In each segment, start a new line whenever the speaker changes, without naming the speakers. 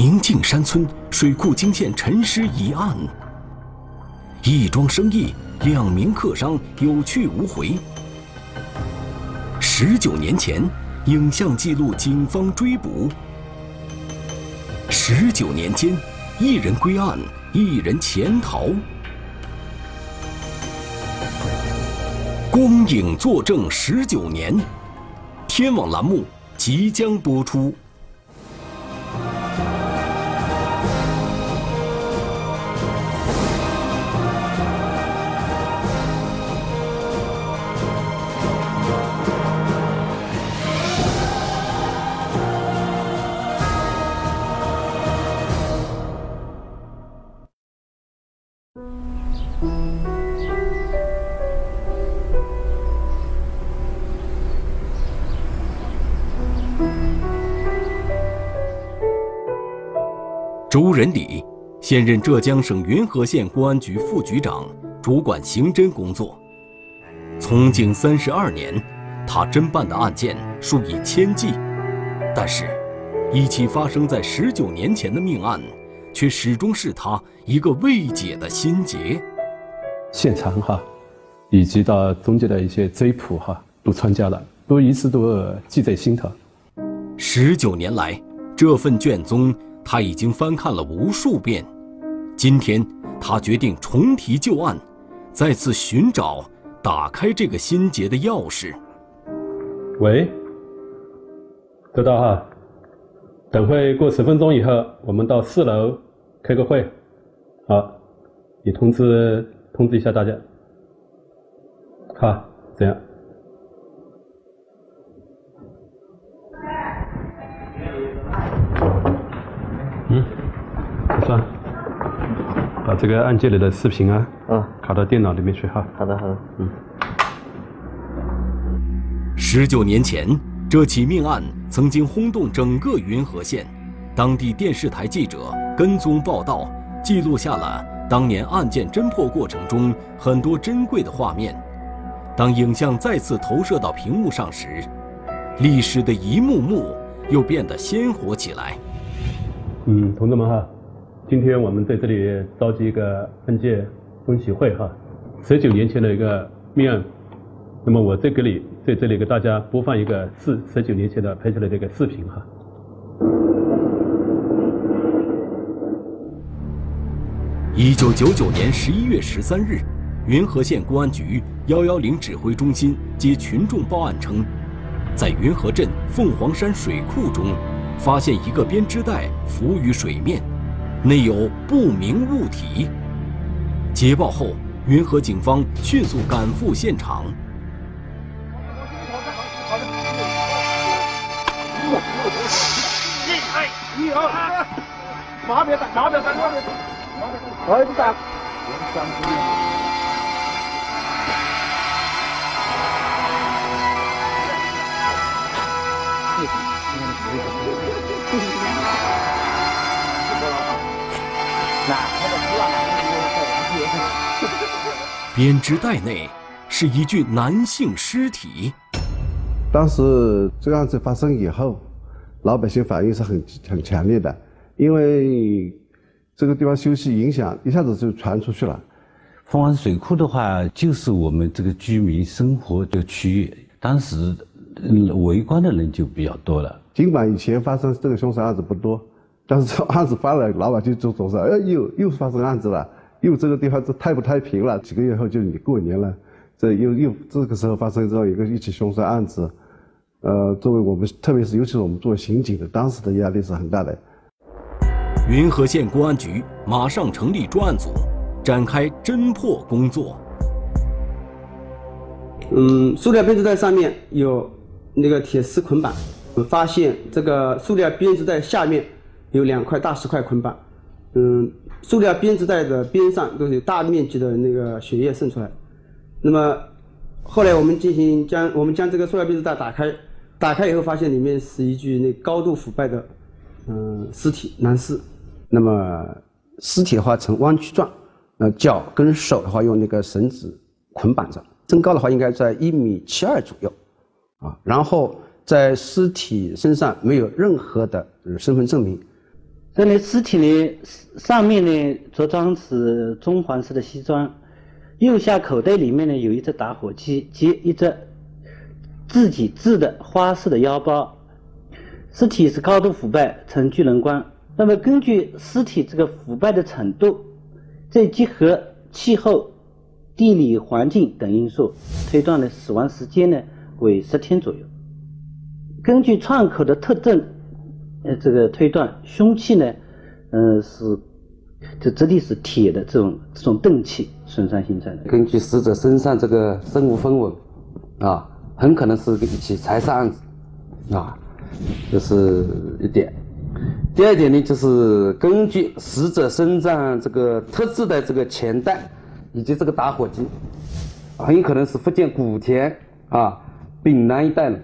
宁静山村水库惊现沉尸一案，一桩生意，两名客商有去无回。十九年前，影像记录警方追捕。十九年间，一人归案，一人潜逃。光影作证十九年，天网栏目即将播出。周仁礼，现任浙江省云和县公安局副局长，主管刑侦工作。从警三十二年，他侦办的案件数以千计，但是，一起发生在十九年前的命案，却始终是他一个未解的心结。
现场哈，以及到中间的一些追捕哈，都参加了，都一直都记在心头。
十九年来，这份卷宗。他已经翻看了无数遍，今天他决定重提旧案，再次寻找打开这个心结的钥匙。
喂，收到哈，等会过十分钟以后，我们到四楼开个会，好，你通知通知一下大家，好，这样。把这个案件里的视频啊，嗯，拷到电脑里面去哈。
好的，好的，嗯。
十九年前，这起命案曾经轰动整个云和县，当地电视台记者跟踪报道，记录下了当年案件侦破过程中很多珍贵的画面。当影像再次投射到屏幕上时，历史的一幕幕又变得鲜活起来。
嗯，同志们哈。今天我们在这里召集一个案件分析会哈，十九年前的一个命案，那么我在这里在这里给大家播放一个四十九年前的拍下来的一个视频哈。
一九九九年十一月十三日，云和县公安局幺幺零指挥中心接群众报案称，在云和镇凤凰山水库中，发现一个编织袋浮于水面。内有不明物体。接报后，云和警方迅速赶赴现场。
一、二、一、二，马别打，马别打，马别打，马别打。
编织袋内是一具男性尸体。
当时这个案子发生以后，老百姓反应是很很强烈的，因为这个地方休息影响一下子就传出去了。
凤凰水库的话，就是我们这个居民生活的区域，当时围观的人就比较多了。
尽管以前发生这个凶杀案子不多。但是这案子发了，老百姓就总是哎，又又发生案子了，又这个地方这太不太平了。几个月后就你过年了，这又又这个时候发生这样一个一起凶杀案子，呃，作为我们，特别是尤其是我们作为刑警的，当时的压力是很大的。
云和县公安局马上成立专案组，展开侦破工作。
嗯，塑料编织袋上面有那个铁丝捆绑，发现这个塑料编织袋下面。有两块大石块捆绑，嗯，塑料编织袋的边上都有大面积的那个血液渗出来。那么后来我们进行将我们将这个塑料编织袋打开，打开以后发现里面是一具那高度腐败的嗯尸体男尸。那么尸体的话呈弯曲状，那脚跟手的话用那个绳子捆绑着，身高的话应该在一米七二左右，啊，然后在尸体身上没有任何的身份证明。
这里尸体呢，上面呢着装是棕黄色的西装，右下口袋里面呢有一只打火机及一只自己制的花式的腰包。尸体是高度腐败，呈巨人观。那么根据尸体这个腐败的程度，再结合气候、地理环境等因素，推断的死亡时间呢为十天左右。根据创口的特征，呃，这个推断凶器呢，嗯，是这质地是铁的这种这种钝器损伤形成的。
根据死者身上这个身无分文，啊，很可能是一起财杀案子，啊，这是一点。第二点呢，就是根据死者身上这个特制的这个钱袋，以及这个打火机，很可能是福建古田啊丙南一带的。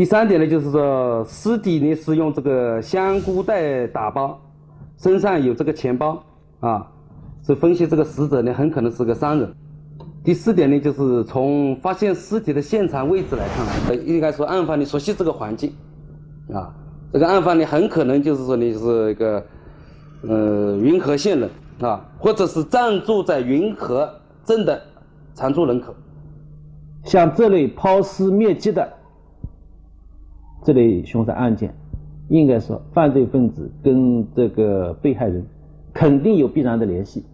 第三点呢，就是说尸体呢是用这个香菇袋打包，身上有这个钱包啊，是分析这个死者呢很可能是个商人。第四点呢，就是从发现尸体的现场位置来看，应该说案发你熟悉这个环境啊。这个案发呢，很可能就是说你是一个，呃，云和县人啊，或者是暂住在云和镇的常住人口。
像这类抛尸灭迹的这类凶杀案件，应该说犯罪分子跟这个被害人肯定有必然的联系。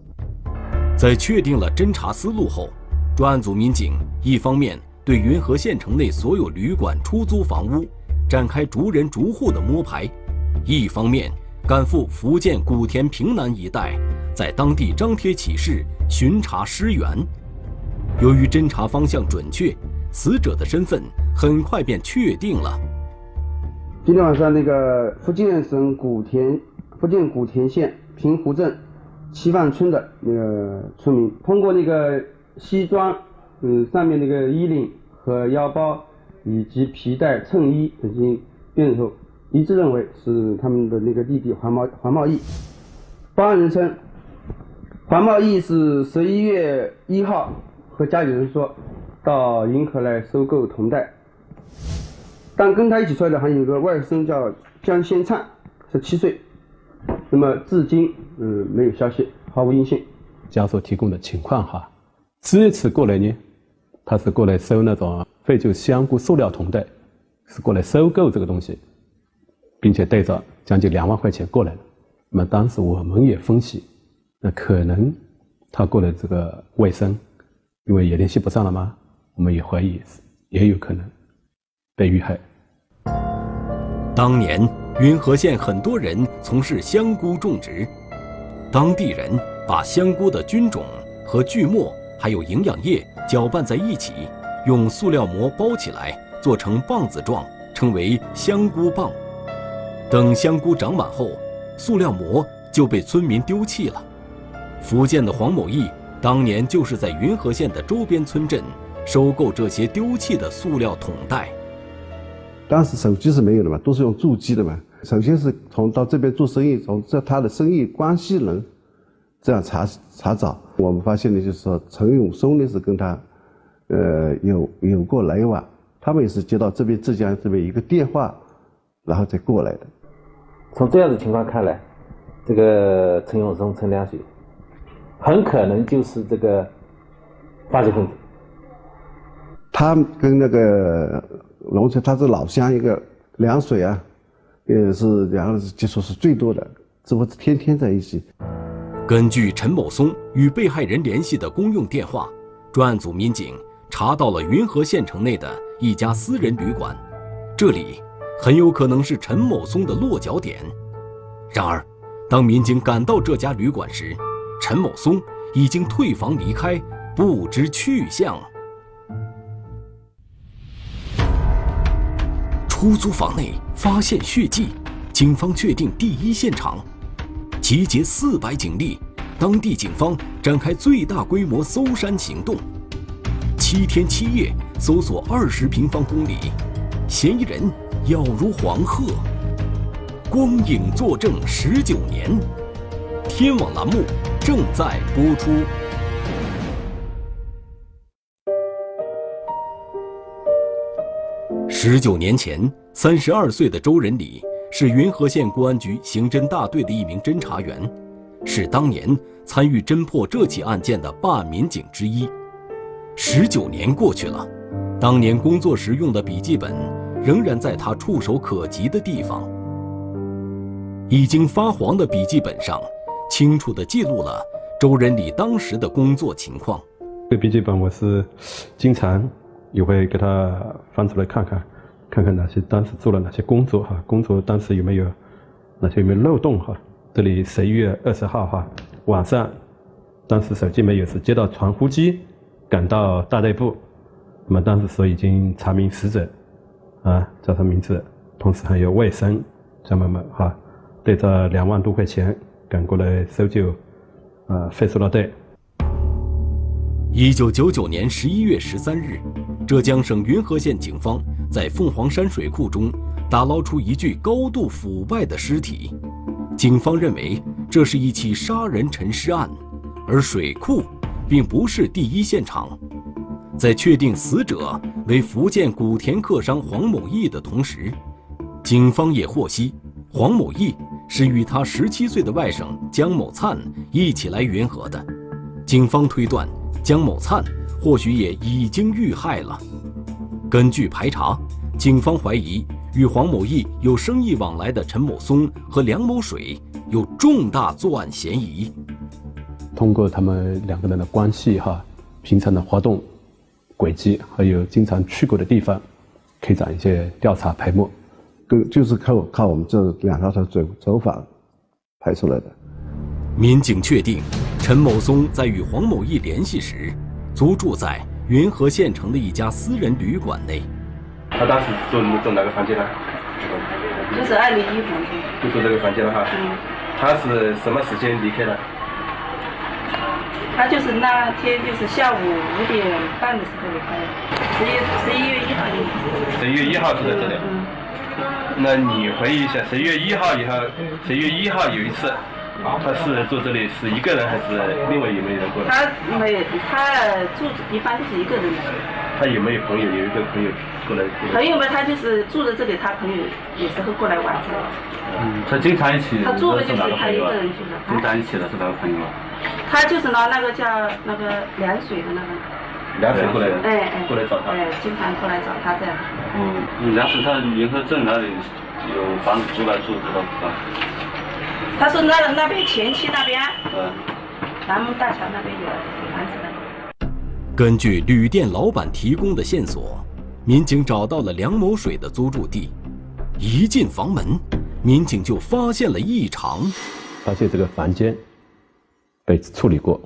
在确定了侦查思路后，专案组民警一方面对云和县城内所有旅馆、出租房屋。展开逐人逐户的摸排，一方面赶赴福建古田平南一带，在当地张贴启事巡查尸源。由于侦查方向准确，死者的身份很快便确定了。
今天晚上，那个福建省古田、福建古田县平湖镇七范村的那个村民，通过那个西装，嗯，上面那个衣领和腰包。以及皮带、衬衣等进行辨认后，一致认为是他们的那个弟弟黄茂黄茂义。报案人称，黄茂义是十一月一号和家里人说到银河来收购铜带，但跟他一起出来的还有一个外甥叫江先灿，十七岁。那么至今嗯没有消息，毫无音信。
家属提供的情况哈，这一次过来呢，他是过来收那种。废旧香菇塑料桶的是过来收购这个东西，并且带着将近两万块钱过来的。那么当时我们也分析，那可能他过来这个外甥，因为也联系不上了吗？我们也怀疑也有可能被遇害。
当年云和县很多人从事香菇种植，当地人把香菇的菌种和锯末还有营养液搅拌在一起。用塑料膜包起来，做成棒子状，称为香菇棒。等香菇长满后，塑料膜就被村民丢弃了。福建的黄某义当年就是在云和县的周边村镇收购这些丢弃的塑料桶袋。
当时手机是没有的嘛，都是用座机的嘛。首先是从到这边做生意，从这他的生意关系人这样查查找，我们发现的就是说陈永松呢是跟他。呃，有有过来往，他们也是接到这边浙江这边一个电话，然后再过来的。
从这样的情况看来，这个陈永松、陈良水很可能就是这个犯罪分子。
他跟那个龙城，他是老乡，一个凉水啊，也是两个人接触是最多的，这不是天天在一起。
根据陈某松与被害人联系的公用电话，专案组民警。查到了云和县城内的一家私人旅馆，这里很有可能是陈某松的落脚点。然而，当民警赶到这家旅馆时，陈某松已经退房离开，不知去向。出租房内发现血迹，警方确定第一现场，集结四百警力，当地警方展开最大规模搜山行动。七天七夜搜索二十平方公里，嫌疑人要如黄鹤。光影作证十九年，天网栏目正在播出。十九年前，三十二岁的周仁礼是云和县公安局刑侦大队的一名侦查员，是当年参与侦破这起案件的办案民警之一。十九年过去了，当年工作时用的笔记本仍然在他触手可及的地方。已经发黄的笔记本上，清楚地记录了周仁礼当时的工作情况。
这笔记本我是经常也会给他翻出来看看，看看哪些当时做了哪些工作哈，工作当时有没有哪些有没有漏洞哈。这里十一月二十号哈晚上，当时手机没有，是接到传呼机。赶到大队部，那么当时说已经查明死者，啊，叫他名字，同时还有外甥张某某哈，带着两万多块钱赶过来搜救，啊，废塑料袋。
一九九九年十一月十三日，浙江省云和县警方在凤凰山水库中打捞出一具高度腐败的尸体，警方认为这是一起杀人沉尸案，而水库。并不是第一现场，在确定死者为福建古田客商黄某义的同时，警方也获悉黄某义是与他十七岁的外甥江某灿一起来云和的。警方推断，江某灿或许也已经遇害了。根据排查，警方怀疑与黄某义有生意往来的陈某松和梁某水有重大作案嫌疑。
通过他们两个人的关系哈，平常的活动轨迹，还有经常去过的地方，开展一些调查排摸，
跟就是靠靠我们这两条的走走法排出来的。
民警确定，陈某松在与黄某义联系时，租住在云和县城的一家私人旅馆内。
他当时住住哪个房间呢？
就是二零一房间。
就住这个房间了哈。
嗯。
他是什么时间离开的？
他就是那天就是下午五点半的时候离开的，十一十一月一号就。
十一月一号住在这里。嗯。那你回忆一下，十一月一号以后，十一月一号有一次，他是住这里是一个人还是另外有没有人过来？
他没有，他住一般都是一个人的。
他有没有朋友？有一个朋友过来。
朋友嘛，他就是住在这里，他朋友有时候过来玩。
嗯，他经常一起。
他住的就是他一个人住的。
经常一起的是哪个朋友啊？
他就是拿那个叫那个凉水的那个，
凉水过来，
哎哎，
过来找他，
哎，经常过来找他这样。
嗯，凉水他云河镇哪里有房子租来住，知道不？
他说那那边前期那边，嗯，南门大桥那边有房子的。
根据旅店老板提供的线索，民警找到了梁某水的租住地。一进房门，民警就发现了异常，
发现这个房间。被处理过，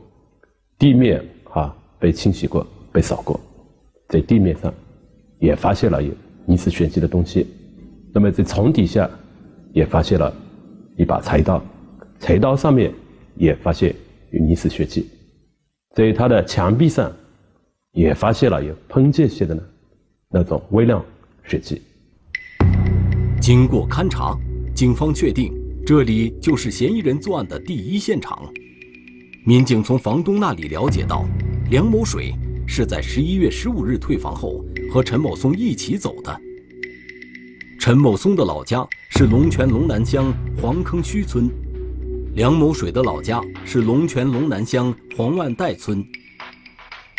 地面哈被清洗过、被扫过，在地面上也发现了有疑似血迹的东西。那么在床底下也发现了一把菜刀，菜刀上面也发现有疑似血迹。在他的墙壁上也发现了有喷溅性的呢那种微量血迹。
经过勘查，警方确定这里就是嫌疑人作案的第一现场。民警从房东那里了解到，梁某水是在十一月十五日退房后和陈某松一起走的。陈某松的老家是龙泉龙南乡黄坑圩村，梁某水的老家是龙泉龙南乡黄万代村。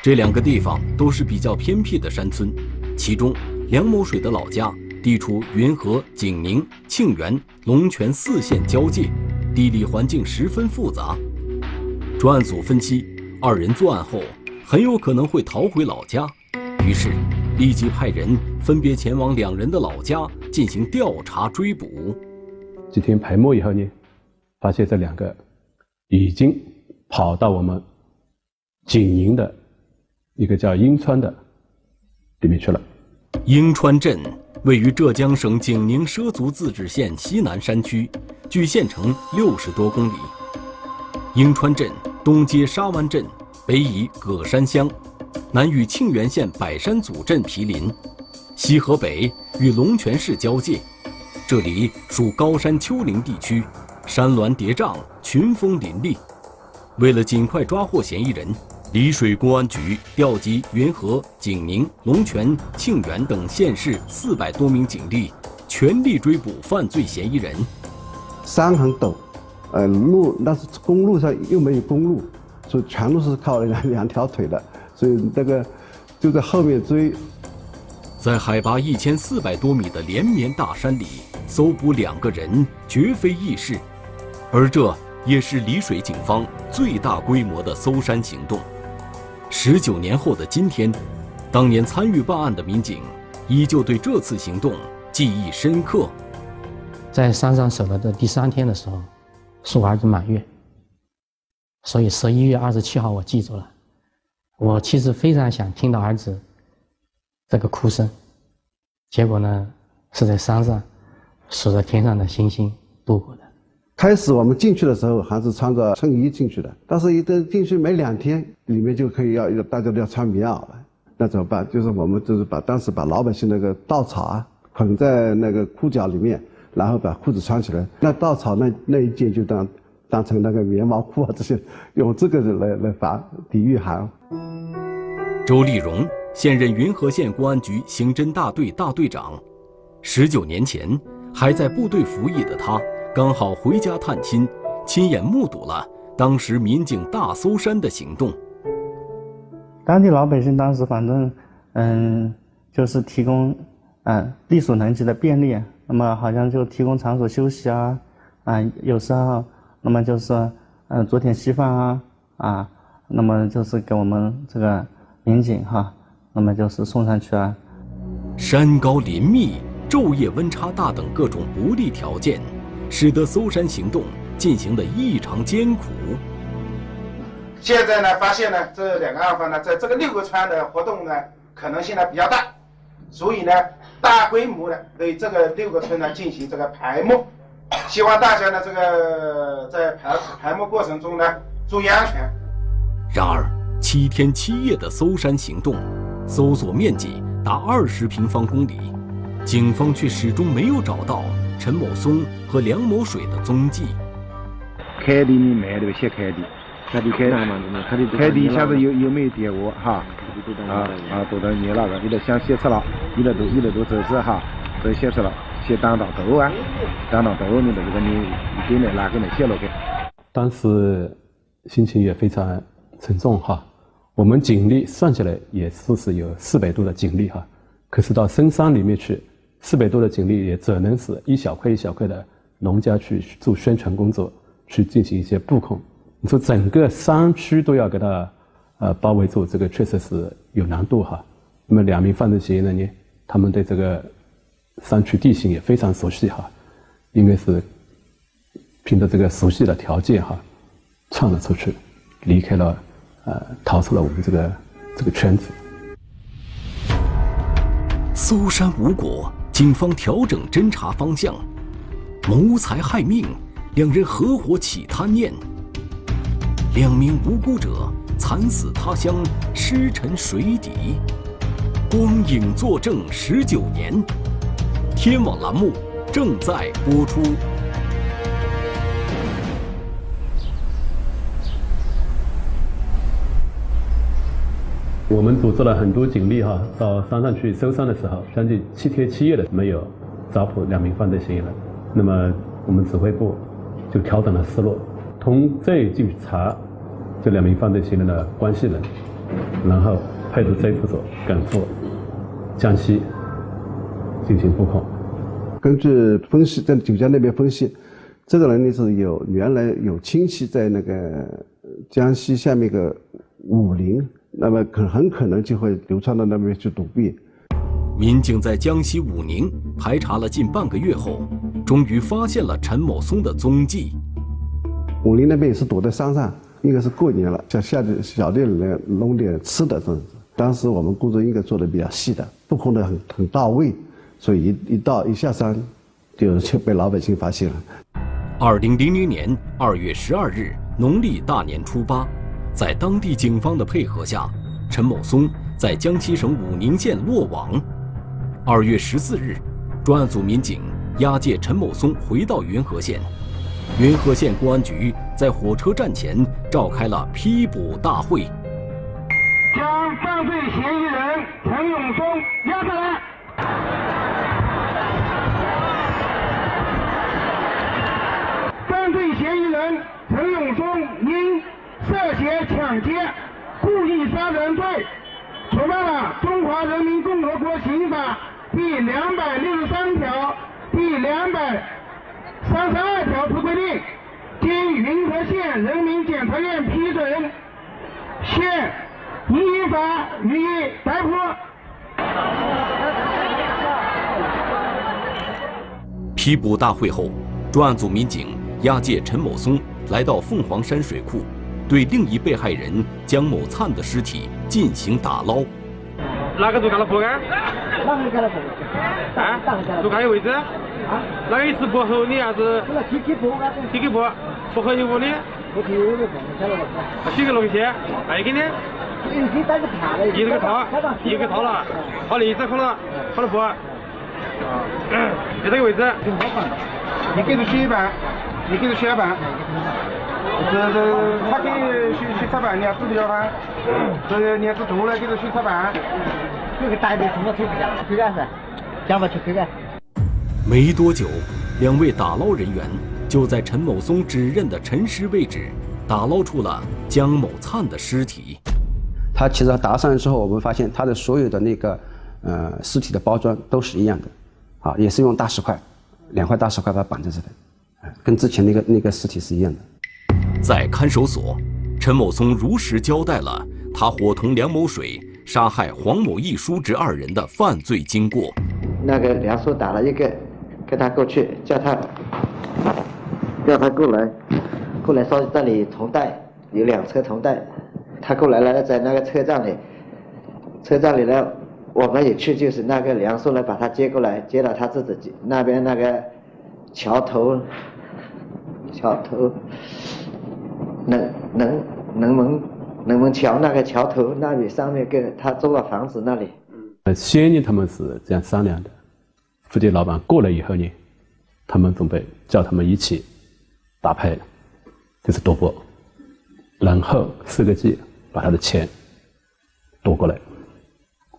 这两个地方都是比较偏僻的山村，其中梁某水的老家地处云和、景宁、庆元、龙泉四县交界，地理环境十分复杂。专案组分析，二人作案后很有可能会逃回老家，于是立即派人分别前往两人的老家进行调查追捕。
几天排摸以后呢，发现这两个已经跑到我们景宁的一个叫英川的里面去了。
英川镇位于浙江省景宁畲族自治县西南山区，距县城六十多公里。英川镇。东接沙湾镇，北倚葛山乡，南与庆元县百山祖镇毗邻，西河北与龙泉市交界。这里属高山丘陵地区，山峦叠嶂，群峰林立。为了尽快抓获嫌疑人，丽水公安局调集云和、景宁、龙泉、庆元等县市四百多名警力，全力追捕犯罪嫌疑人。
山很陡，呃，路那是公路上又没有公路，所以全都是靠两两条腿的，所以那个就在后面追。
在海拔一千四百多米的连绵大山里搜捕两个人，绝非易事，而这也是丽水警方最大规模的搜山行动。十九年后的今天，当年参与办案的民警依旧对这次行动记忆深刻。
在山上守了的第三天的时候，是我儿子满月，所以十一月二十七号我记住了。我其实非常想听到儿子这个哭声，结果呢是在山上数着天上的星星度过的。
开始我们进去的时候还是穿着衬衣进去的，但是一等进去没两天，里面就可以要要大家都要穿棉袄了，那怎么办？就是我们就是把当时把老百姓那个稻草啊捆在那个裤脚里面。然后把裤子穿起来，那稻草那那一件就当当成那个棉毛裤啊，这些用这个来来防抵御寒。
周立荣现任云和县公安局刑侦大队大队长，十九年前还在部队服役的他，刚好回家探亲，亲眼目睹了当时民警大搜山的行动。
当地老百姓当时反正嗯，就是提供嗯力所能及的便利。那么好像就提供场所休息啊，啊，有时候那么就是嗯昨天稀饭啊，啊，那么就是给我们这个民警哈，那么就是送上去啊。
山高林密、昼夜温差大等各种不利条件，使得搜山行动进行的异常艰苦。
现在呢，发现呢，这两个案犯呢，在这个六个村的活动呢，可能性呢比较大，所以呢。大规模的对这个六个村呢进行这个排摸，希望大家呢这个在排排摸过程中呢注意安全。
然而七天七夜的搜山行动，搜索面积达二十平方公里，警方却始终没有找到陈某松和梁某水的踪迹。
凯地你买的些凯地，凯地凯地凯地现在有有没有电话哈？啊啊，都到你那个，你得想写出了，你的都你的都走字哈，都写出了，写当当头啊，当当头，你的这个你你给那哪给那写了给。
当时心情也非常沉重哈，我们警力算起来也是是有四百多的警力哈，可是到深山里面去，四百多的警力也只能是一小块一小块的农家去做宣传工作，去进行一些布控。你说整个山区都要给他。呃，包围住这个确实是有难度哈。那么两名犯罪嫌疑人呢，他们对这个山区地形也非常熟悉哈，应该是凭着这个熟悉的条件哈，窜了出去，离开了，呃，逃出了我们这个这个圈子。
搜山无果，警方调整侦查方向，谋财害命，两人合伙起贪念，两名无辜者。惨死他乡，尸沉水底，光影作证十九年。天网栏目正在播出。
我们组织了很多警力哈，到山上去搜山的时候，将近七天七夜的没有抓捕两名犯罪嫌疑人。那么我们指挥部就调整了思路，从这去查。这两名犯罪嫌疑人的关系人，然后派出侦捕所赶赴江西进行布控。
根据分析，在九江那边分析，这个人呢是有原来有亲戚在那个江西下面个武陵，那么可很可能就会流窜到那边去躲避。
民警在江西武宁排查了近半个月后，终于发现了陈某松的踪迹。
武陵那边也是躲在山上。应该是过年了，想下点小店里面弄点吃的，这样子。当时我们工作应该做的比较细的，布控的很很到位，所以一一到一下山，就就被老百姓发现了。
二零零零年二月十二日，农历大年初八，在当地警方的配合下，陈某松在江西省武宁县落网。二月十四日，专案组民警押解陈某松回到云和县。云和县公安局在火车站前召开了批捕大会，
将犯罪嫌疑人陈永松押下来。
犯罪嫌疑人陈永忠因涉嫌抢劫、故意杀人罪，触犯了《中华人民共和国刑法》第两百六十三条、第两百三十二条之规定，经云和县人民检察院批准，现。依法予以逮捕。
批捕大会后，专案组民警押解陈某松来到凤凰山水库，对另一被害人江某灿的尸体进行打捞。
哪个做干了破案？
哪个干了活？
啊？做干的位置？啊？哪个一次薄厚的还是？
体体薄啊？
体体薄，薄厚有无的？
薄厚有的薄，晓得不？
几个龙虾？还给呢？
个套的。
一个套，一个套了，好了，一只好了，好了不？啊，就这个位置。
你你。这这他你要知不要他？这你要是多了。
这个逮的从我推不了，推干噻，讲不去推干。
没多久，两位打捞人员就在陈某松指认的沉尸位置打捞出了江某灿的尸体。
他其实打上来之后，我们发现他的所有的那个呃尸体的包装都是一样的，啊，也是用大石块，两块大石块把它绑在这里，跟之前那个那个尸体是一样的。
在看守所，陈某松如实交代了他伙同梁某水杀害黄某义叔侄二人的犯罪经过。
那个梁叔打了一个，跟他过去，叫他叫他过来，过来说这里同带有两车同带，他过来了，在那个车站里，车站里呢，我们也去，就是那个梁叔呢把他接过来，接到他自己那边那个桥头，桥头。能能能门能门桥那个桥头那里上面跟他租了房子那里。
呃，先呢他们是这样商量的，附近老板过来以后呢，他们准备叫他们一起打牌，就是赌博，然后四个计把他的钱夺过来。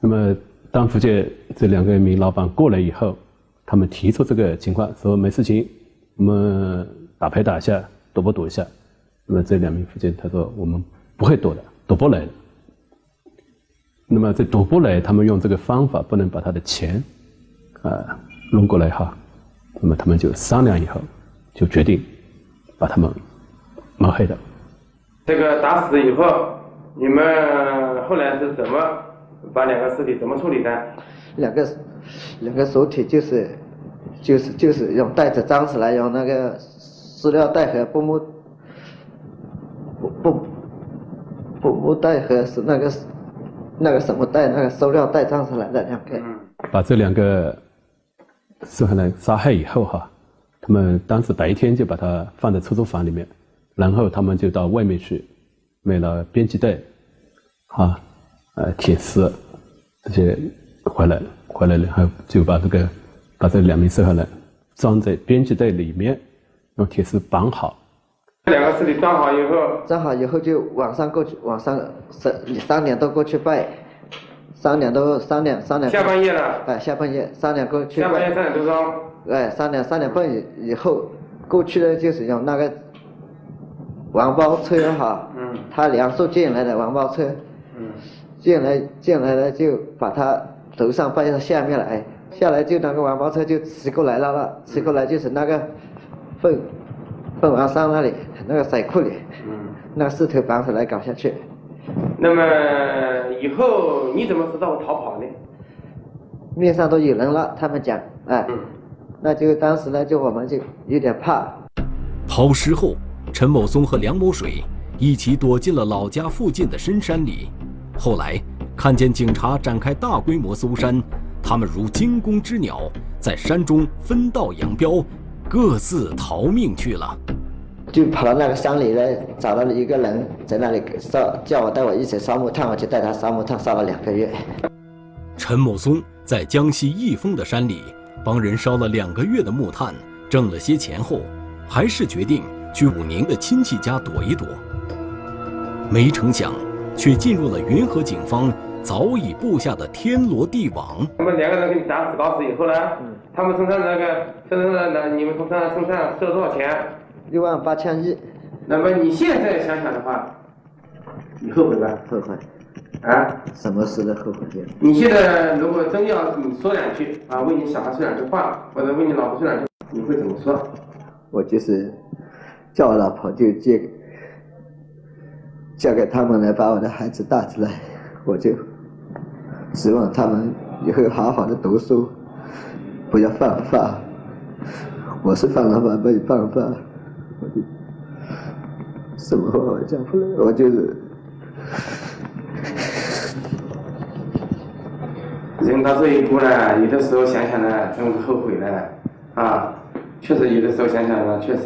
那么当福建这两个名老板过来以后，他们提出这个情况，说没事情，我们打牌打一下，赌博赌一下。那么这两名福建他说我们不会赌的，赌博来的。那么这赌博来，他们用这个方法不能把他的钱啊弄过来哈。那么他们就商量以后，就决定把他们抹黑的。
这个打死以后，你们后来是怎么把两个尸体怎么处理的？
两个两个手体就是就是就是用袋子装起来，用那个塑料袋和布幕。不不不不袋和是那个那个什么袋，那个塑料袋装起来的两个。
把这两个受害人杀害以后哈，他们当时白天就把它放在出租房里面，然后他们就到外面去买了编辑袋，啊，呃铁丝这些回来回来然后就把这个把这两名受害人装在编织袋里面，用铁丝绑好。
这两个尸体装好以后，
装好以后就晚上过去，晚上三三点多过去拜，三点多三点三点。
下半夜了。
哎，下半夜三点过去。
下半夜三点多钟。
哎，三点三点半以以后过去的就是用那个王包车哈，嗯，他梁叔进来的王包车，嗯，进来进来了就把他头上搬到下面来，下来就那个王包车就骑过来了了，骑过来就是那个凤凤凰山那里。那个水库里，嗯，那四头绑起来搞下去。
那么以后你怎么知道我逃跑呢？
面上都有人了，他们讲，哎，那就当时呢，就我们就有点怕。
抛尸后，陈某松和梁某水一起躲进了老家附近的深山里。后来看见警察展开大规模搜山，他们如惊弓之鸟，在山中分道扬镳，各自逃命去了。
就跑到那个山里来，找到了一个人在那里烧，叫我带我一起烧木炭，我就带他烧木炭，烧了两个月。
陈某松在江西义丰的山里帮人烧了两个月的木炭，挣了些钱后，还是决定去武宁的亲戚家躲一躲。没成想，却进入了云和警方早已布下的天罗地网。
他们两个人给你打死搞死以后呢，他们身上那个身上那你们从他身上收了多少钱？
六万八千一，
那么你现在想想的话，你后悔吧？
后悔。
啊？
什么事都后悔的。
你现在如果真要你说两句啊，为你小孩说两句话，或者为你老婆说两句，你会怎么说？
我就是叫我老婆就借交给他们来把我的孩子带出来，我就希望他们以后好好的读书，不要犯法。我是犯了法没犯法，我就什么话我讲不来，我就是。
人到这一步呢，有的时候想想呢，真是后悔了啊！确实有的时候想想呢，确实。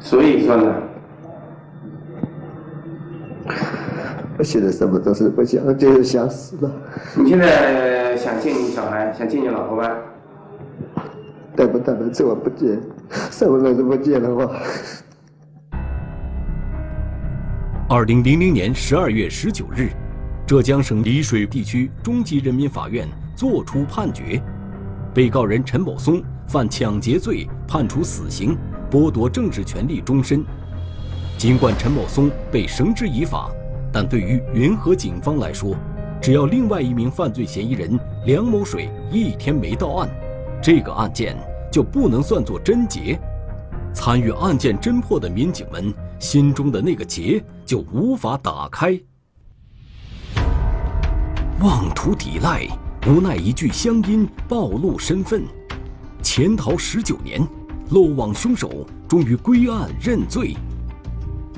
所以说呢，
我现在什么都是不想，就是想死了。
你现在想见你小孩，想见你老婆吗？
带不带得走我不见，什么人都不见的话。
二零零零年十二月十九日，浙江省丽水地区中级人民法院作出判决，被告人陈某松犯抢劫罪，判处死刑，剥夺政治权利终身。尽管陈某松被绳之以法，但对于云和警方来说，只要另外一名犯罪嫌疑人梁某水一天没到案，这个案件就不能算作侦结。参与案件侦破的民警们心中的那个结就无法打开。妄图抵赖，无奈一句乡音暴露身份，潜逃十九年，漏网凶手终于归案认罪。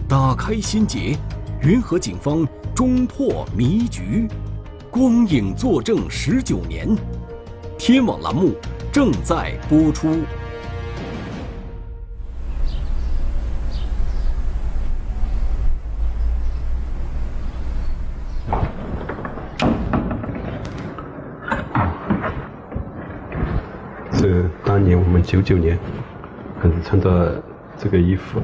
打开心结，云和警方终破迷局，光影作证十九年。天网栏目正在播出。
是当年我们九九年，可是穿着这个衣服，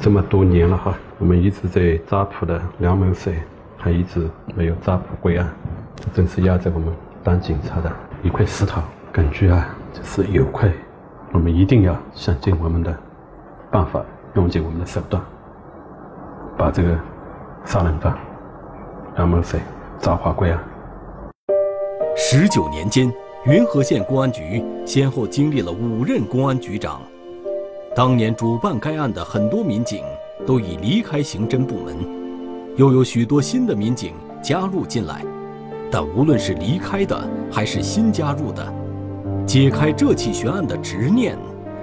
这么多年了哈，我们一直在抓捕的梁某水，还一直没有抓捕归案，这真是压着我们当警察的一块石头。感觉啊，就是有愧，我们一定要想尽我们的办法，用尽我们的手段，把这个杀人犯梁某水抓获归案。
十九年间，云和县公安局先后经历了五任公安局长。当年主办该案的很多民警都已离开刑侦部门，又有许多新的民警加入进来。但无论是离开的还是新加入的，解开这起悬案的执念，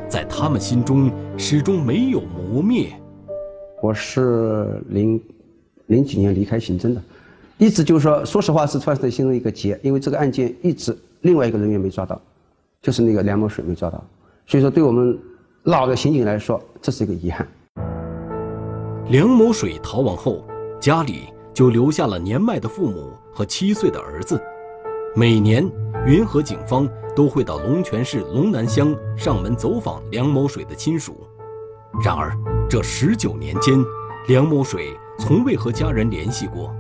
在他们心中始终没有磨灭。
我是零零几年离开刑侦的，一直就是说，说实话是突然心中一个结，因为这个案件一直另外一个人员没抓到，就是那个梁某水没抓到，所以说对我们老的刑警来说，这是一个遗憾。
梁某水逃亡后，家里就留下了年迈的父母和七岁的儿子。每年，云和警方都会到龙泉市龙南乡上门走访梁某水的亲属。然而，这十九年间，梁某水从未和家人联系过。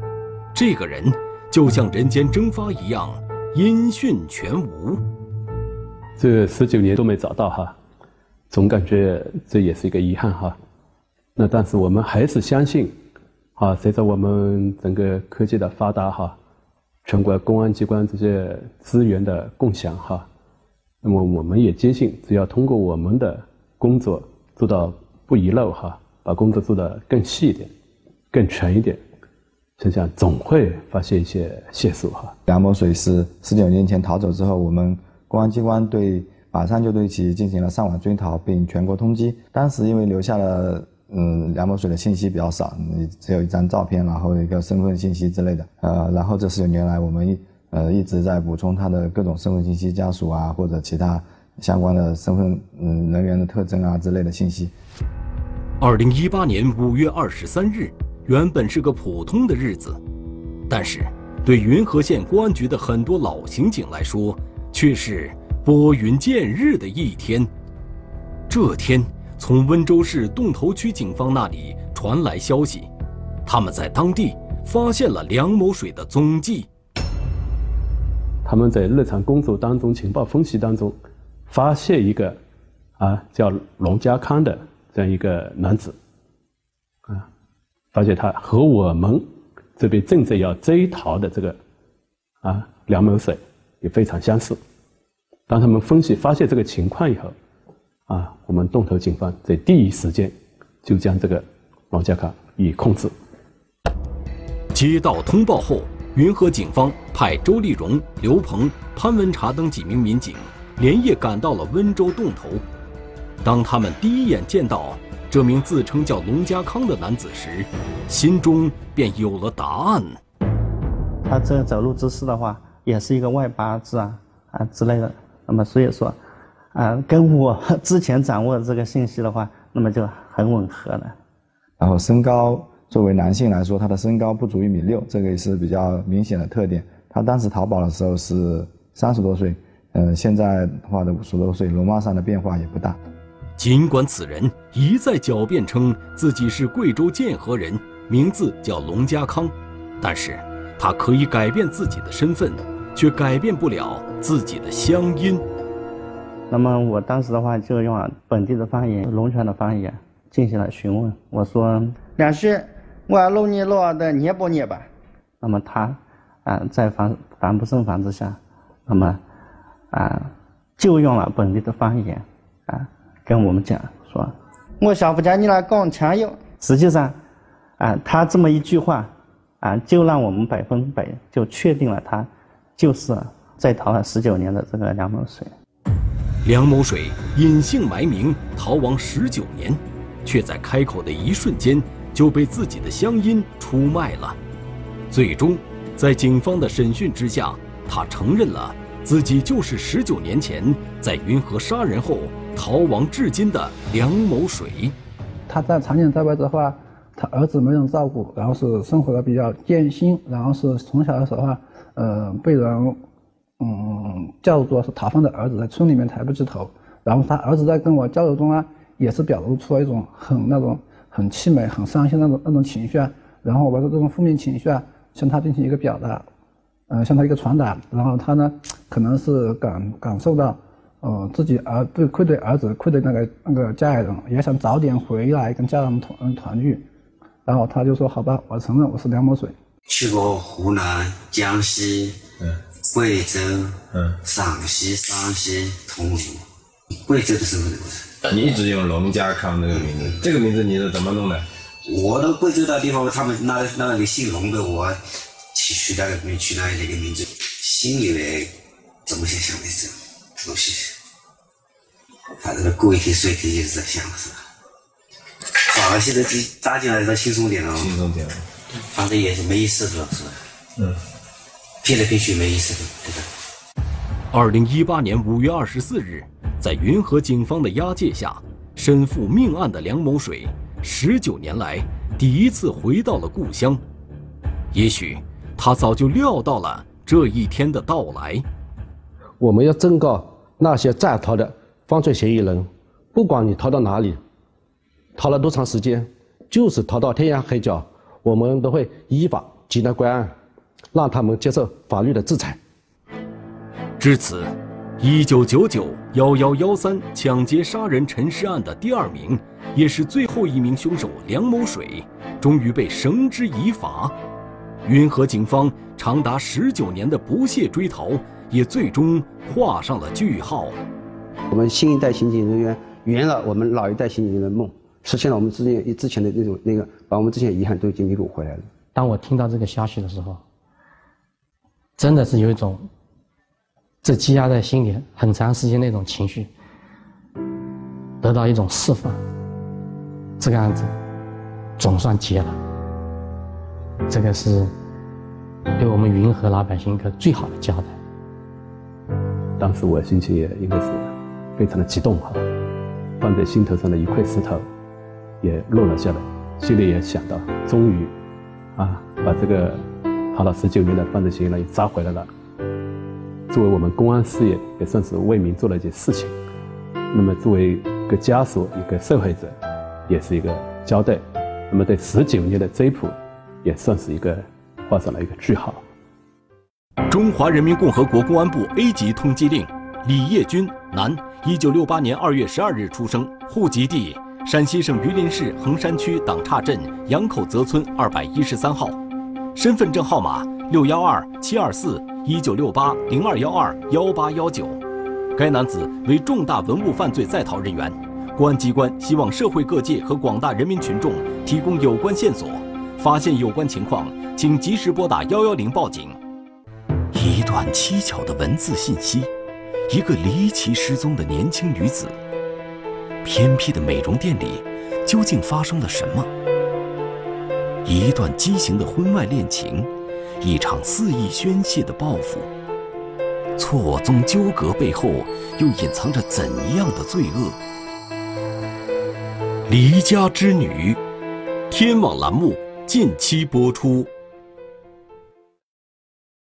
这个人就像人间蒸发一样，音讯全无。
这十九年都没找到哈，总感觉这也是一个遗憾哈。那但是我们还是相信，啊，随着我们整个科技的发达哈。全国公安机关这些资源的共享，哈，那么我们也坚信，只要通过我们的工作做到不遗漏，哈，把工作做得更细一点、更全一点，想想总会发现一些线索，哈。
梁某水是十九年前逃走之后，我们公安机关对马上就对其进行了上网追逃，并全国通缉。当时因为留下了。嗯，梁某水的信息比较少，你只有一张照片，然后一个身份信息之类的。呃，然后这十九年来，我们一呃一直在补充他的各种身份信息、家属啊或者其他相关的身份嗯人员的特征啊之类的信息。
二零一八年五月二十三日，原本是个普通的日子，但是对云和县公安局的很多老刑警来说，却是拨云见日的一天。这天。从温州市洞头区警方那里传来消息，他们在当地发现了梁某水的踪迹。
他们在日常工作当中情报分析当中，发现一个啊叫龙家康的这样一个男子，啊，发现他和我们这边正在要追逃的这个啊梁某水也非常相似。当他们分析发现这个情况以后，啊，我们洞头警方在第一时间就将这个王家康予以控制。
接到通报后，云和警方派周立荣、刘鹏、潘文茶等几名民警连夜赶到了温州洞头。当他们第一眼见到这名自称叫龙家康的男子时，心中便有了答案。
他这走路姿势的话，也是一个外八字啊啊之类的。那么所以说，啊，跟我之前掌握的这个信息的话，那么就很吻合了。
然后身高，作为男性来说，他的身高不足一米六，这个也是比较明显的特点。他当时逃跑的时候是三十多岁，呃，现在的话的五十多岁，容貌上的变化也不大。
尽管此人一再狡辩称自己是贵州剑河人，名字叫龙家康，但是他可以改变自己的身份，却改变不了自己的乡音。
那么我当时的话就用本地的方言，龙泉的方言进行了询问。我说：“
两师，我录你录的念不念吧？”
那么他啊，在防防不胜防之下，那么啊，就用了本地的方言啊。跟我们讲说，
我想不讲你那讲腔哟。
实际上，啊，他这么一句话，啊，就让我们百分百就确定了他就是在逃了十九年的这个梁某水。
梁某水隐姓埋名逃亡十九年，却在开口的一瞬间就被自己的乡音出卖了。最终，在警方的审讯之下，他承认了自己就是十九年前在云河杀人后。逃亡至今的梁某水，
他在常年在外的话，他儿子没人照顾，然后是生活的比较艰辛，然后是从小的时候啊，呃，被人嗯叫做是逃犯的儿子，在村里面抬不起头。然后他儿子在跟我交流中啊，也是表露出了一种很那种很气馁、很伤心那种那种情绪啊。然后我把这种负面情绪啊，向他进行一个表达，嗯，向他一个传达。然后他呢，可能是感感受到。呃，自己儿对愧对儿子，愧对那个那个家人，也想早点回来跟家人团团聚。然后他就说：“好吧，我承认我是梁某水。”
去过湖南、江西、贵州、嗯陕西、山西、桐庐。贵州的时候，
你一直用龙家康这个名字，这个名字你是怎么弄的？
我到贵州那地方，他们那那里姓龙的，我取取那个名取那那个名字，心里面怎么想想的是。东西，反正过一天睡一天就是在想是吧？反而现在进扎进来要轻松点了，
轻松点了。
反正也是没意思的，是吧？嗯。骗来骗去没意思的，对吧？
二零一八年五月二十四日，在云和警方的押解下，身负命案的梁某水，十九年来第一次回到了故乡。也许他早就料到了这一天的到来。
我们要正告那些在逃的犯罪嫌疑人，不管你逃到哪里，逃了多长时间，就是逃到天涯海角，我们都会依法缉拿归案，让他们接受法律的制裁。
至此，一九九九幺幺幺三抢劫杀人陈尸案的第二名，也是最后一名凶手梁某水，终于被绳之以法。云和警方长达十九年的不懈追逃。也最终画上了句号。
我们新一代刑警人员圆了我们老一代刑警人员的梦，实现了我们之前之前的那种那个，把我们之前遗憾都已经弥补回来了。
当我听到这个消息的时候，真的是有一种这积压在心里很长时间那种情绪得到一种释放。这个案子总算结了，这个是对我们云和老百姓一个最好的交代。
当时我心情也应该是非常的激动哈，放在心头上的一块石头也落了下来，心里也想到，终于啊把这个逃了十九年的犯罪嫌疑人也抓回来了。作为我们公安事业，也算是为民做了一件事情。那么作为一个家属、一个受害者，也是一个交代。那么对十九年的追捕，也算是一个画上了一个句号。
中华人民共和国公安部 A 级通缉令：李业军，男，一九六八年二月十二日出生，户籍地陕西省榆林市横山区党岔镇杨口泽村二百一十三号，身份证号码六幺二七二四一九六八零二幺二幺八幺九。该男子为重大文物犯罪在逃人员，公安机关希望社会各界和广大人民群众提供有关线索，发现有关情况，请及时拨打幺幺零报警。一段蹊跷的文字信息，一个离奇失踪的年轻女子。偏僻的美容店里，究竟发生了什么？一段畸形的婚外恋情，一场肆意宣泄的报复，错综纠葛背后又隐藏着怎样的罪恶？离家之女，天网栏目近期播出。